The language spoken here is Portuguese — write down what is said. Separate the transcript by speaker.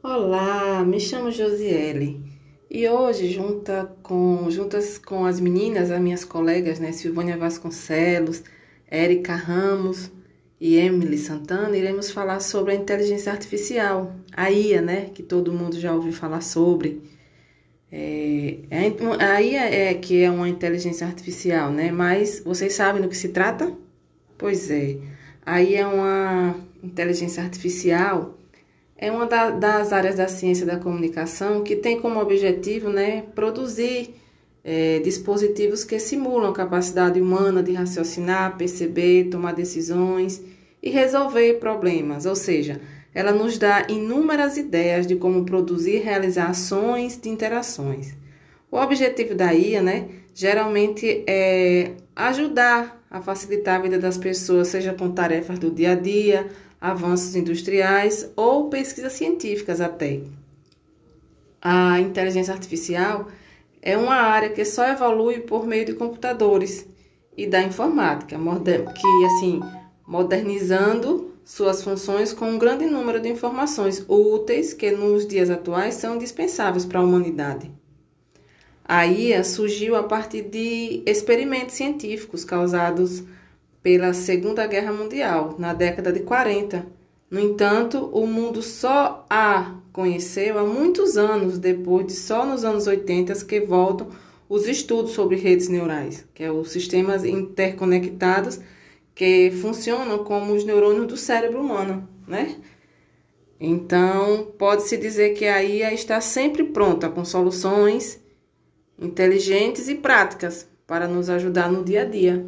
Speaker 1: Olá, me chamo Josiele e hoje, junta com, juntas com as meninas, as minhas colegas, né, Silvânia Vasconcelos, Érica Ramos e Emily Santana, iremos falar sobre a inteligência artificial, a IA, né, que todo mundo já ouviu falar sobre. É, a IA é que é uma inteligência artificial, né, mas vocês sabem do que se trata? Pois é, a IA é uma inteligência artificial é uma da, das áreas da ciência da comunicação que tem como objetivo né, produzir é, dispositivos que simulam a capacidade humana de raciocinar, perceber, tomar decisões e resolver problemas, ou seja, ela nos dá inúmeras ideias de como produzir e realizar ações de interações. O objetivo da IA, né, geralmente é ajudar a facilitar a vida das pessoas, seja com tarefas do dia a dia, avanços industriais ou pesquisas científicas até. A inteligência artificial é uma área que só evolui por meio de computadores e da informática, que assim, modernizando suas funções com um grande número de informações úteis que nos dias atuais são indispensáveis para a humanidade. A IA surgiu a partir de experimentos científicos causados pela Segunda Guerra Mundial, na década de 40. No entanto, o mundo só a conheceu há muitos anos depois de só nos anos 80 que voltam os estudos sobre redes neurais, que é os sistemas interconectados que funcionam como os neurônios do cérebro humano, né? Então, pode-se dizer que a IA está sempre pronta com soluções inteligentes e práticas para nos ajudar no dia a dia.